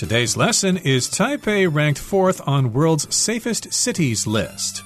Today's lesson is Taipei ranked fourth on world's safest cities list.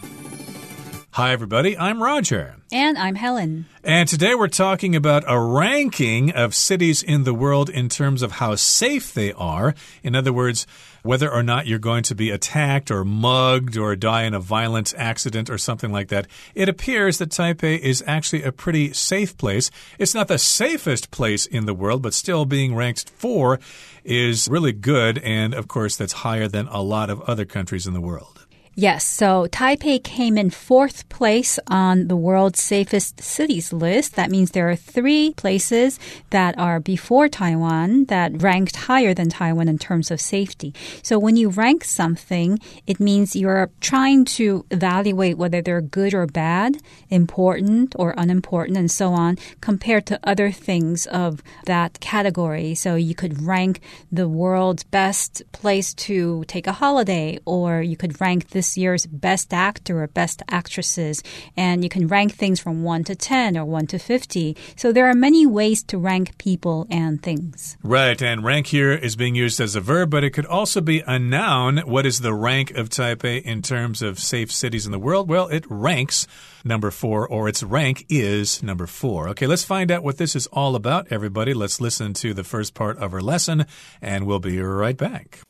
Hi, everybody. I'm Roger. And I'm Helen. And today we're talking about a ranking of cities in the world in terms of how safe they are. In other words, whether or not you're going to be attacked or mugged or die in a violent accident or something like that. It appears that Taipei is actually a pretty safe place. It's not the safest place in the world, but still being ranked four is really good. And of course, that's higher than a lot of other countries in the world. Yes, so Taipei came in fourth place on the world's safest cities list. That means there are three places that are before Taiwan that ranked higher than Taiwan in terms of safety. So when you rank something, it means you're trying to evaluate whether they're good or bad, important or unimportant, and so on, compared to other things of that category. So you could rank the world's best place to take a holiday, or you could rank this this year's Best Actor or Best Actresses, and you can rank things from 1 to 10 or 1 to 50. So there are many ways to rank people and things. Right, and rank here is being used as a verb, but it could also be a noun. What is the rank of Taipei in terms of safe cities in the world? Well, it ranks number four, or its rank is number four. Okay, let's find out what this is all about, everybody. Let's listen to the first part of our lesson, and we'll be right back.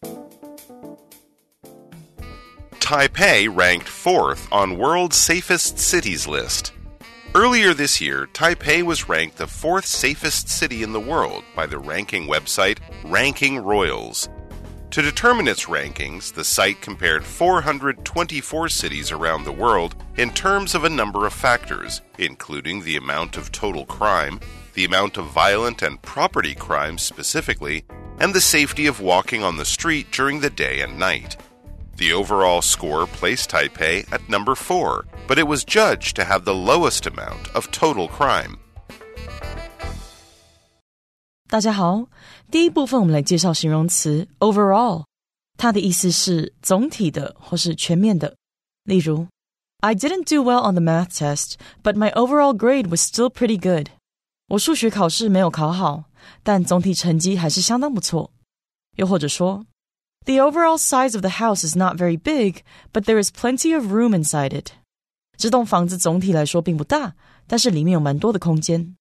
Taipei ranked fourth on World's Safest Cities list. Earlier this year, Taipei was ranked the fourth safest city in the world by the ranking website Ranking Royals. To determine its rankings, the site compared 424 cities around the world in terms of a number of factors, including the amount of total crime, the amount of violent and property crimes specifically, and the safety of walking on the street during the day and night. The overall score placed Taipei at number 4, but it was judged to have the lowest amount of total crime. 大家好，第一部分我们来介绍形容词 overall，它的意思是总体的或是全面的。例如，I didn't do well on the math test, but my overall grade was still pretty good。我数学考试没有考好，但总体成绩还是相当不错。又或者说 the overall size of the house is not very big, but there is plenty of room inside it. 这栋房子总体来说并不大，但是里面有蛮多的空间。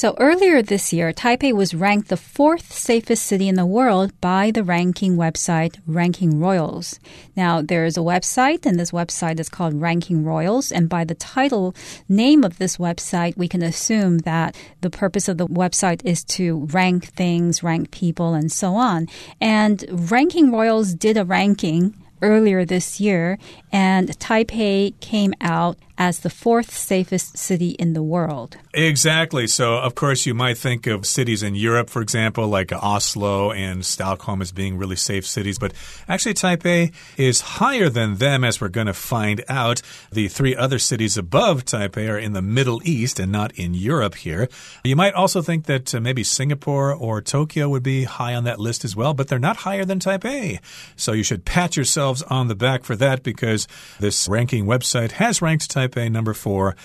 So earlier this year, Taipei was ranked the fourth safest city in the world by the ranking website Ranking Royals. Now, there is a website, and this website is called Ranking Royals. And by the title name of this website, we can assume that the purpose of the website is to rank things, rank people, and so on. And Ranking Royals did a ranking earlier this year, and Taipei came out as the fourth safest city in the world. Exactly. So, of course, you might think of cities in Europe, for example, like Oslo and Stockholm as being really safe cities, but actually, Taipei is higher than them, as we're going to find out. The three other cities above Taipei are in the Middle East and not in Europe here. You might also think that uh, maybe Singapore or Tokyo would be high on that list as well, but they're not higher than Taipei. So, you should pat yourselves on the back for that because this ranking website has ranked Taipei, number four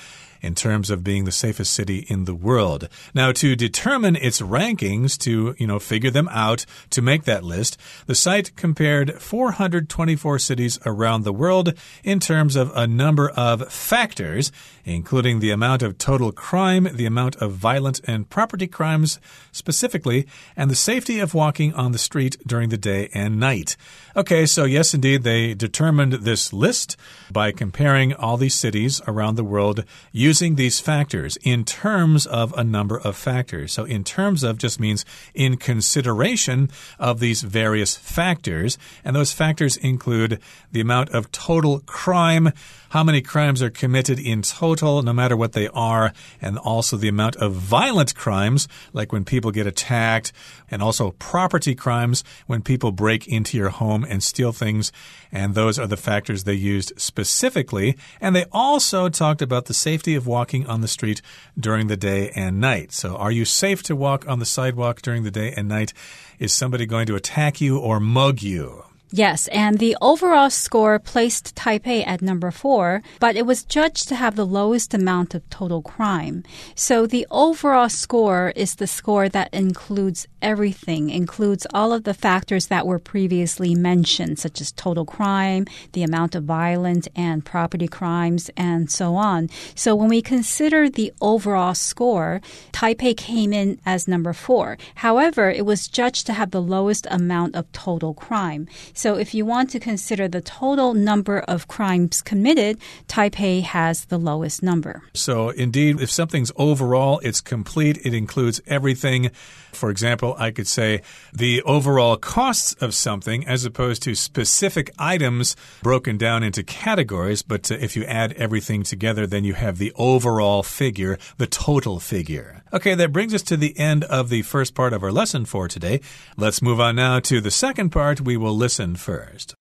in terms of being the safest city in the world. Now, to determine its rankings, to, you know, figure them out, to make that list, the site compared 424 cities around the world in terms of a number of factors, including the amount of total crime, the amount of violent and property crimes specifically, and the safety of walking on the street during the day and night. Okay, so yes, indeed, they determined this list by comparing all these cities around the world using these factors in terms of a number of factors. So, in terms of just means in consideration of these various factors. And those factors include the amount of total crime how many crimes are committed in total, no matter what they are, and also the amount of violent crimes, like when people get attacked, and also property crimes, when people break into your home and steal things. And those are the factors they used specifically. And they also talked about the safety of walking on the street during the day and night. So, are you safe to walk on the sidewalk during the day and night? Is somebody going to attack you or mug you? Yes, and the overall score placed Taipei at number four, but it was judged to have the lowest amount of total crime. So the overall score is the score that includes everything, includes all of the factors that were previously mentioned, such as total crime, the amount of violent and property crimes, and so on. So when we consider the overall score, Taipei came in as number four. However, it was judged to have the lowest amount of total crime. So if you want to consider the total number of crimes committed, Taipei has the lowest number. So indeed, if something's overall, it's complete, it includes everything. For example, I could say the overall costs of something as opposed to specific items broken down into categories. But uh, if you add everything together, then you have the overall figure, the total figure. Okay, that brings us to the end of the first part of our lesson for today. Let's move on now to the second part. We will listen first.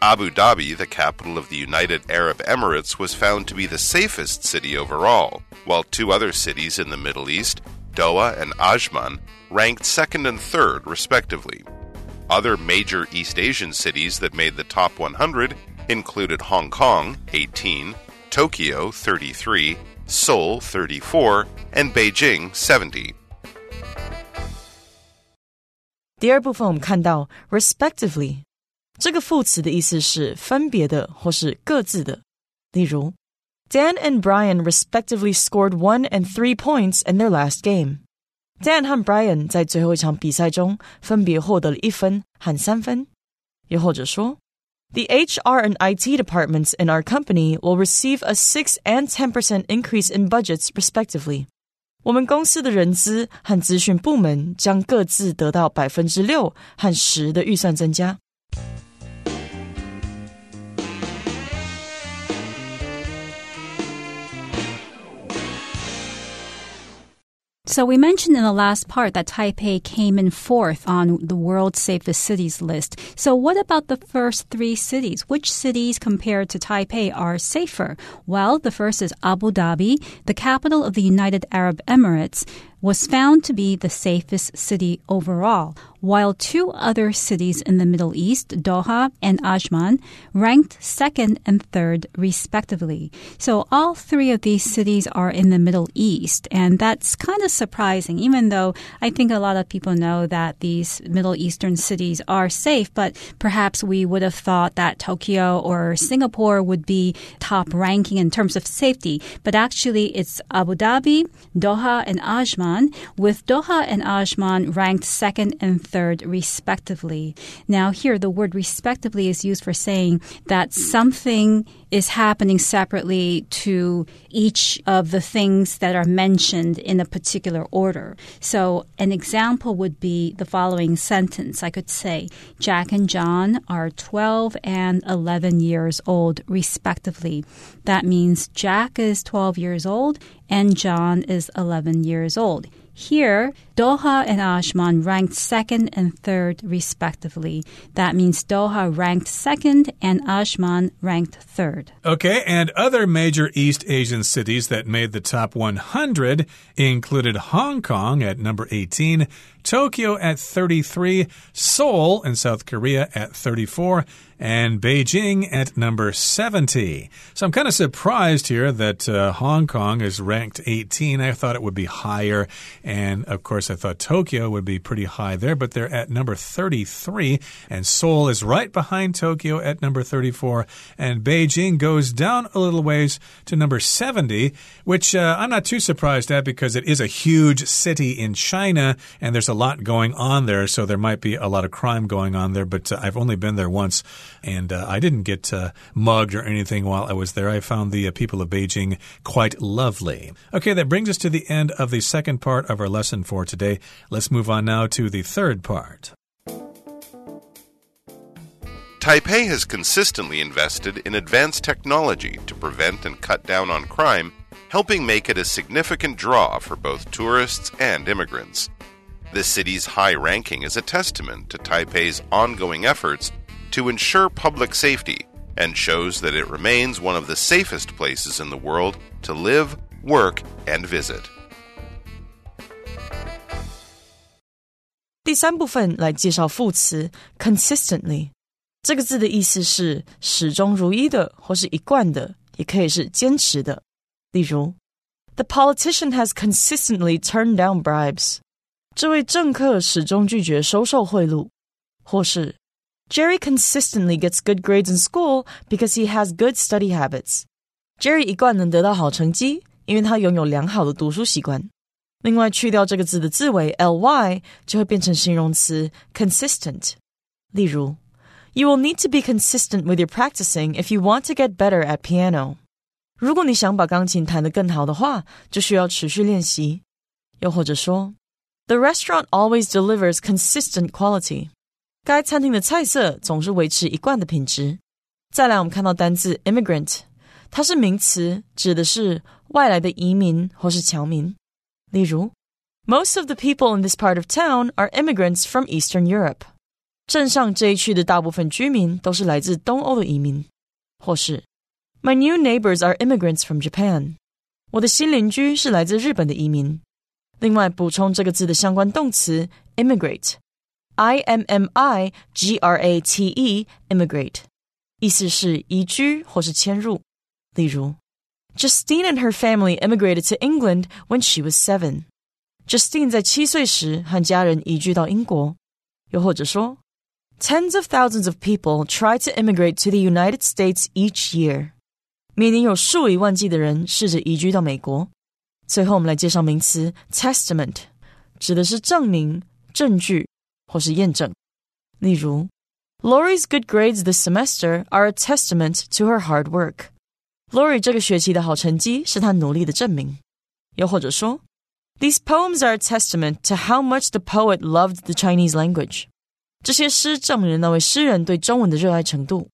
Abu Dhabi, the capital of the United Arab Emirates, was found to be the safest city overall, while two other cities in the Middle East, Doha and Ajman, ranked second and third, respectively. Other major East Asian cities that made the top 100 included Hong Kong, 18, Tokyo, 33, Seoul, 34, and Beijing, 70. 第二部分我们看到 respectively 这个副词的意思是分别的或是各自的。例如 ，Dan and Brian respectively scored one and three points in their last game。Dan 和 Brian 在最后一场比赛中分别获得了一分和三分。又或者说，The HR and IT departments in our company will receive a six and ten percent increase in budgets respectively。我们公司的人资和资讯部门将各自得到百分之六和十的预算增加。 So we mentioned in the last part that Taipei came in fourth on the world's safest cities list. So what about the first three cities? Which cities compared to Taipei are safer? Well, the first is Abu Dhabi, the capital of the United Arab Emirates was found to be the safest city overall, while two other cities in the Middle East, Doha and Ajman, ranked second and third respectively. So all three of these cities are in the Middle East, and that's kind of surprising, even though I think a lot of people know that these Middle Eastern cities are safe, but perhaps we would have thought that Tokyo or Singapore would be top ranking in terms of safety. But actually, it's Abu Dhabi, Doha, and Ajman with Doha and Ajman ranked second and third, respectively. Now, here, the word respectively is used for saying that something is happening separately to each of the things that are mentioned in a particular order. So, an example would be the following sentence I could say, Jack and John are 12 and 11 years old, respectively. That means Jack is 12 years old and John is 11 years old. Here, Doha and Ajman ranked second and third, respectively. That means Doha ranked second and Ajman ranked third. Okay, and other major East Asian cities that made the top 100 included Hong Kong at number 18, Tokyo at 33, Seoul in South Korea at 34, and Beijing at number 70. So I'm kind of surprised here that uh, Hong Kong is ranked 18. I thought it would be higher. And of course, I thought Tokyo would be pretty high there, but they're at number 33. And Seoul is right behind Tokyo at number 34. And Beijing goes down a little ways to number 70, which uh, I'm not too surprised at because it is a huge city in China and there's a lot going on there. So there might be a lot of crime going on there, but uh, I've only been there once and uh, I didn't get uh, mugged or anything while I was there. I found the uh, people of Beijing quite lovely. Okay, that brings us to the end of the second part of our lesson for today. Let's move on now to the third part. Taipei has consistently invested in advanced technology to prevent and cut down on crime, helping make it a significant draw for both tourists and immigrants. The city's high ranking is a testament to Taipei's ongoing efforts to ensure public safety and shows that it remains one of the safest places in the world to live, work, and visit. 第三部分来介绍副词 consistently。这个字的意思是始终如一的，或是一贯的，也可以是坚持的。例如，The politician has consistently turned down bribes。 这位政客始终拒绝收受贿赂，或是 Jerry consistently gets good grades in school because he has good study habits。Jerry 一贯能得到好成绩，因为他拥有良好的读书习惯。另外，去掉这个字的字尾 ly，就会变成形容词 consistent。例如，You will need to be consistent with your practicing if you want to get better at piano。如果你想把钢琴弹得更好的话，就需要持续练习。又或者说 ，The restaurant always delivers consistent quality。该餐厅的菜色总是维持一贯的品质。再来，我们看到单字 immigrant，它是名词，指的是外来的移民或是侨民。例如，Most of the people in this part of town are immigrants from Eastern Europe。镇上这一区的大部分居民都是来自东欧的移民。或是，My new neighbors are immigrants from Japan。我的新邻居是来自日本的移民。 另外，补充这个字的相关动词 immigrate，i m m i g r a t e，immigrate，意思是移居或是迁入。例如。Justine and her family immigrated to England when she was seven. Justine 在七岁时和家人移居到英国。又或者说，Tens of thousands of people try to immigrate to the United States each year. 每年有数以万计的人试着移居到美国。 最后，我们来介绍名词 testament，指的是证明、证据或是验证。例如，Lori's good grades this semester are a testament to her hard work. Lori 这个学期的好成绩是她努力的证明。又或者说，These poems are a testament to how much the poet loved the Chinese language。这些诗证明了那位诗人对中文的热爱程度。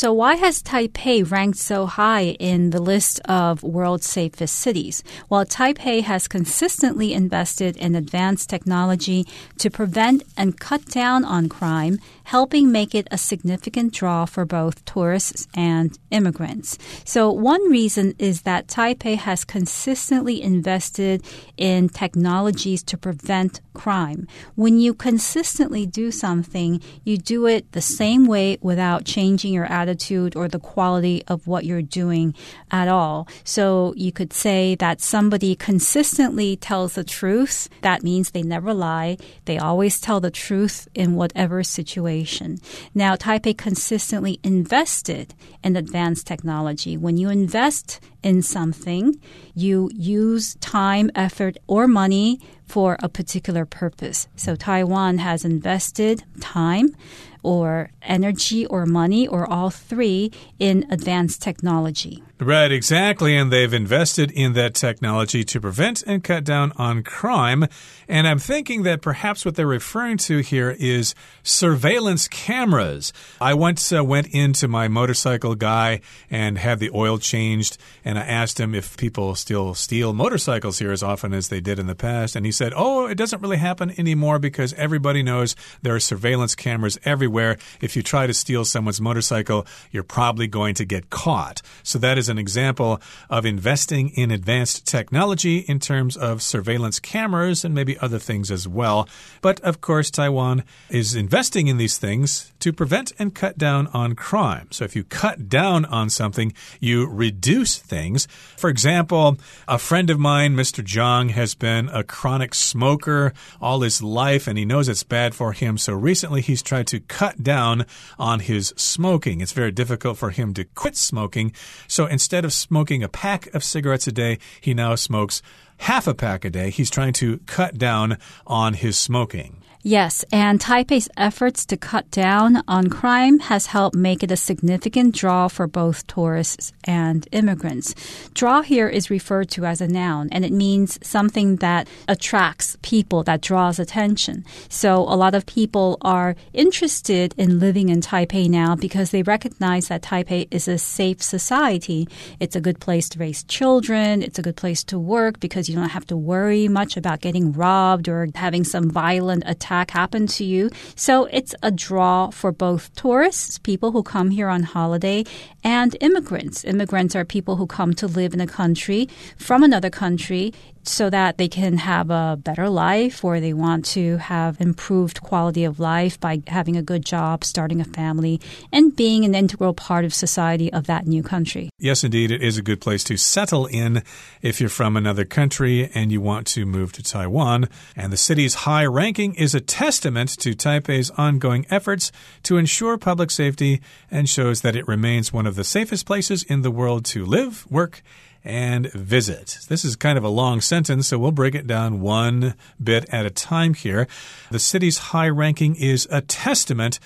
So, why has Taipei ranked so high in the list of world's safest cities? Well, Taipei has consistently invested in advanced technology to prevent and cut down on crime helping make it a significant draw for both tourists and immigrants. So, one reason is that Taipei has consistently invested in technologies to prevent crime. When you consistently do something, you do it the same way without changing your attitude or the quality of what you're doing at all. So, you could say that somebody consistently tells the truth. That means they never lie. They always tell the truth in whatever situation. Now, Taipei consistently invested in advanced technology. When you invest in something, you use time, effort, or money for a particular purpose. So Taiwan has invested time or energy or money or all three in advanced technology. Right, exactly. And they've invested in that technology to prevent and cut down on crime. And I'm thinking that perhaps what they're referring to here is surveillance cameras. I once uh, went into my motorcycle guy and had the oil changed, and I asked him if people still steal motorcycles here as often as they did in the past. And he said, Oh, it doesn't really happen anymore because everybody knows there are surveillance cameras everywhere. If you try to steal someone's motorcycle, you're probably going to get caught. So that is an example of investing in advanced technology in terms of surveillance cameras and maybe other things as well. But of course, Taiwan is investing in these things to prevent and cut down on crime. So if you cut down on something, you reduce things. For example, a friend of mine, Mr. Zhang, has been a chronic smoker all his life and he knows it's bad for him. So recently he's tried to cut down on his smoking. It's very difficult for him to quit smoking. So instead of smoking a pack of cigarettes a day, he now smokes half a pack a day. He's trying to cut down on his smoking. Yes, and Taipei's efforts to cut down on crime has helped make it a significant draw for both tourists and immigrants. Draw here is referred to as a noun, and it means something that attracts people, that draws attention. So a lot of people are interested in living in Taipei now because they recognize that Taipei is a safe society. It's a good place to raise children, it's a good place to work because you don't have to worry much about getting robbed or having some violent attack attack happen to you. So it's a draw for both tourists, people who come here on holiday, and immigrants. Immigrants are people who come to live in a country from another country so that they can have a better life or they want to have improved quality of life by having a good job, starting a family, and being an integral part of society of that new country. Yes, indeed, it is a good place to settle in if you're from another country and you want to move to Taiwan. And the city's high ranking is a testament to Taipei's ongoing efforts to ensure public safety and shows that it remains one of the safest places in the world to live, work, and visit. This is kind of a long sentence, so we'll break it down one bit at a time here. The city's high ranking is a testament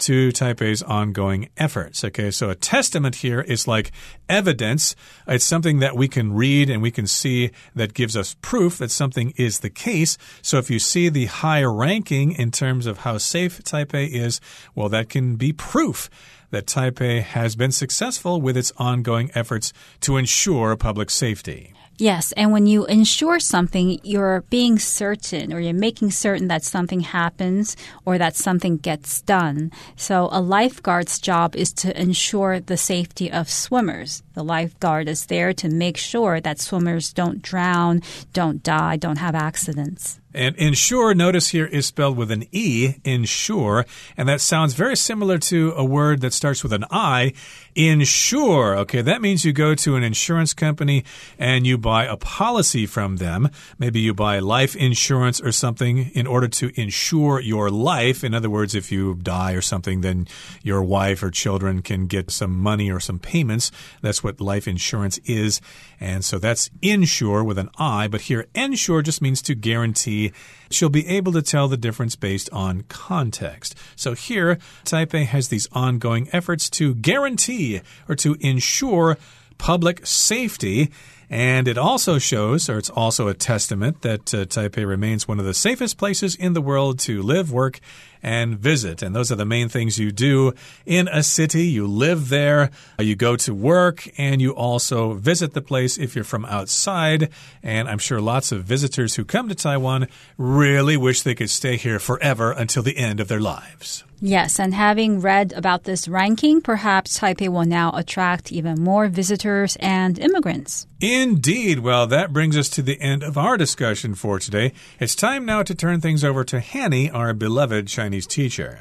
to Taipei's ongoing efforts. Okay, so a testament here is like evidence. It's something that we can read and we can see that gives us proof that something is the case. So if you see the high ranking in terms of how safe Taipei is, well, that can be proof that Taipei has been successful with its ongoing efforts to ensure public safety. Yes, and when you ensure something, you're being certain or you're making certain that something happens or that something gets done. So a lifeguard's job is to ensure the safety of swimmers. The lifeguard is there to make sure that swimmers don't drown, don't die, don't have accidents. And ensure, notice here, is spelled with an E, ensure, and that sounds very similar to a word that starts with an I, insure. Okay, that means you go to an insurance company and you buy a policy from them. Maybe you buy life insurance or something in order to insure your life. In other words, if you die or something, then your wife or children can get some money or some payments. That's what life insurance is. And so that's insure with an I, but here ensure just means to guarantee. She'll be able to tell the difference based on context. So here, Taipei has these ongoing efforts to guarantee or to ensure public safety. And it also shows, or it's also a testament, that uh, Taipei remains one of the safest places in the world to live, work, and visit. And those are the main things you do in a city. You live there, you go to work, and you also visit the place if you're from outside. And I'm sure lots of visitors who come to Taiwan really wish they could stay here forever until the end of their lives. Yes, and having read about this ranking, perhaps Taipei will now attract even more visitors and immigrants. Indeed. Well, that brings us to the end of our discussion for today. It's time now to turn things over to Hanny, our beloved Chinese teacher.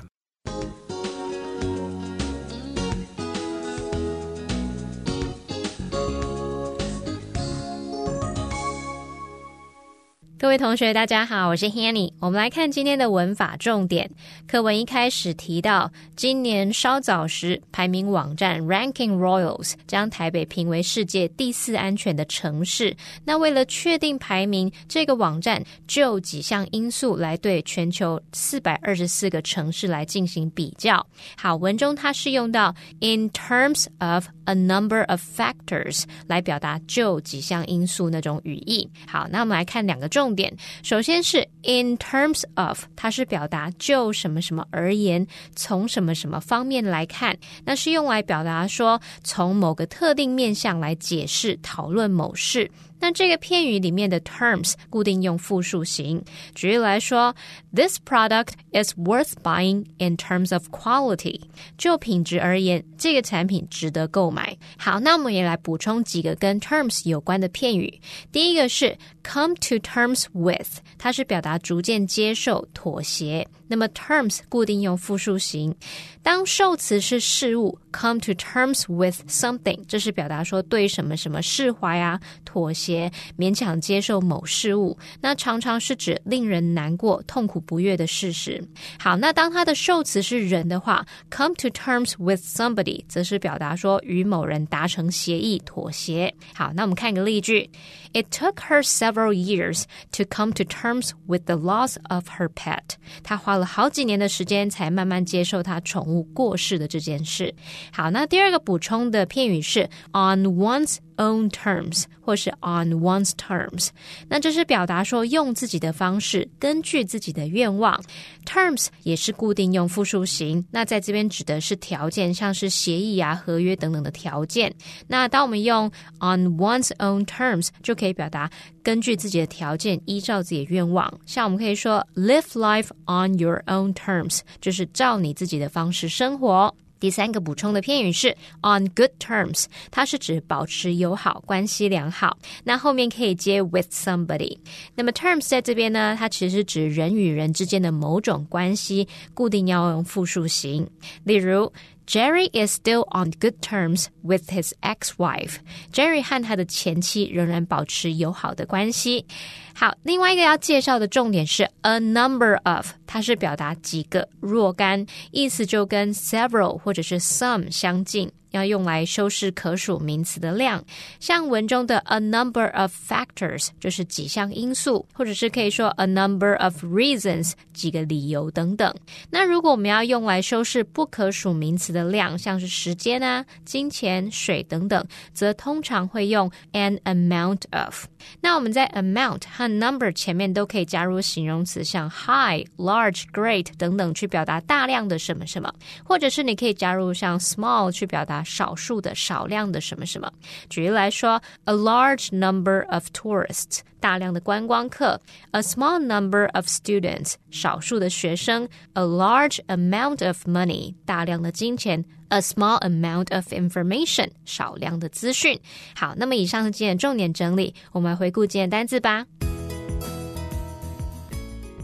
各位同学，大家好，我是 Hanny。我们来看今天的文法重点。课文一开始提到，今年稍早时，排名网站 Ranking Royals 将台北评为世界第四安全的城市。那为了确定排名，这个网站就几项因素来对全球四百二十四个城市来进行比较。好，文中它是用到 in terms of a number of factors 来表达就几项因素那种语义。好，那我们来看两个重。重点，首先是 in terms of，它是表达就什么什么而言，从什么什么方面来看，那是用来表达说从某个特定面向来解释讨论某事。那这个片语里面的 terms 固定用复数形。举例来说，This product is worth buying in terms of quality。就品质而言，这个产品值得购买。好，那我们也来补充几个跟 terms 有关的片语。第一个是 come to terms with，它是表达逐渐接受、妥协。那么 terms 固定用复数形。当受词是事物，come to terms with something，这是表达说对什么什么释怀啊、妥协、勉强接受某事物。那常常是指令人难过、痛苦不悦的事实。好，那当它的受词是人的话，come to terms with somebody，则是表达说与某人达成协议、妥协。好，那我们看一个例句 ：It took her several years to come to terms with the loss of her pet。她花了好几年的时间才慢慢接受她宠物。过世的这件事。好，那第二个补充的片语是 on one's own terms，或是 on one's terms。那这是表达说用自己的方式，根据自己的愿望。 terms 也是固定用复数形，那在这边指的是条件，像是协议啊、合约等等的条件。那当我们用 on one's own terms，就 可以表达根据自己的条件，依照自己的愿望。像我们可以说 live life on your own terms，就是照你自己的方式生活。第三个补充的片语是 on good terms，它是指保持友好关系良好。那后面可以接 with somebody。那么 terms 在这边呢，它其实指人与人之间的某种关系，固定要用复数形。例如。Jerry is still on good terms with his ex-wife. Jerry 和他的前妻仍然保持友好的关系。好，另外一个要介绍的重点是 a number of，它是表达几个若干，意思就跟 several 或者是 some 相近。要用来修饰可数名词的量，像文中的 a number of factors 就是几项因素，或者是可以说 a number of reasons 几个理由等等。那如果我们要用来修饰不可数名词的量，像是时间啊、金钱、水等等，则通常会用 an amount of。那我们在 amount 和 number 前面都可以加入形容词，像 high、large、great 等等，去表达大量的什么什么，或者是你可以加入像 small 去表达。少数的、少量的什么什么。举例来说，a large number of tourists，大量的观光客；a small number of students，少数的学生；a large amount of money，大量的金钱；a small amount of information，少量的资讯。好，那么以上是今天重点整理，我们回顾今天单字吧。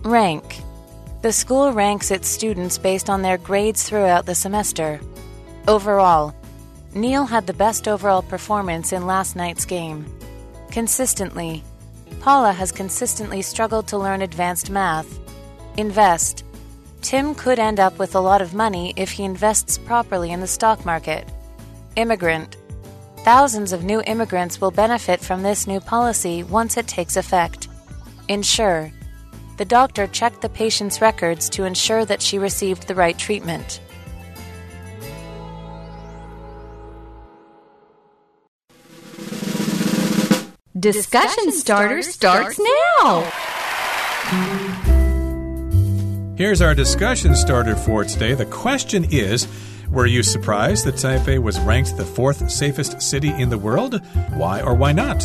Rank. The school ranks its students based on their grades throughout the semester. Overall, Neil had the best overall performance in last night's game. Consistently, Paula has consistently struggled to learn advanced math. Invest. Tim could end up with a lot of money if he invests properly in the stock market. Immigrant. Thousands of new immigrants will benefit from this new policy once it takes effect. Ensure. The doctor checked the patient's records to ensure that she received the right treatment. Discussion starter starts now. Here's our discussion starter for today. The question is Were you surprised that Taipei was ranked the fourth safest city in the world? Why or why not?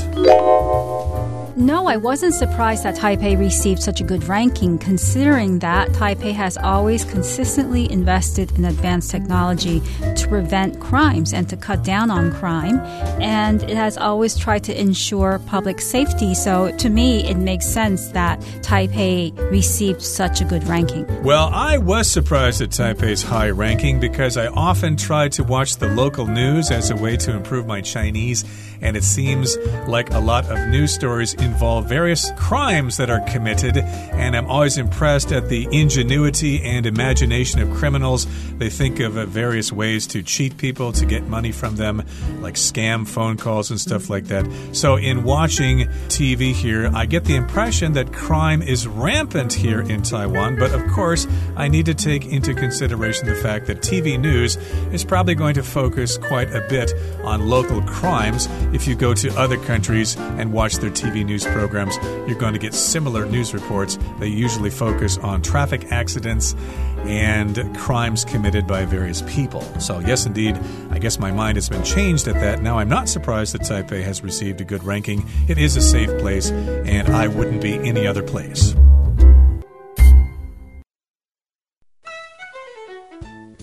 No, I wasn't surprised that Taipei received such a good ranking, considering that Taipei has always consistently invested in advanced technology to prevent crimes and to cut down on crime. And it has always tried to ensure public safety. So to me, it makes sense that Taipei received such a good ranking. Well, I was surprised at Taipei's high ranking because I often try to watch the local news as a way to improve my Chinese, and it seems like a lot of news stories involve various crimes that are committed, and I'm always impressed at the ingenuity and imagination of criminals. They think of uh, various ways to cheat people to get money from them, like scam phone calls and stuff like that. So, in watching TV here, I get the impression that crime is rampant here in Taiwan, but of course, I need to take into consideration the fact that TV news is probably going to focus quite a bit on local crimes. If you go to other countries and watch their TV news programs, you're going to get similar news reports. They usually focus on traffic accidents and crimes committed by various people. So, yes, indeed, I guess my mind has been changed at that. Now, I'm not surprised that Taipei has received a good ranking. It is a safe place, and I wouldn't be any other place.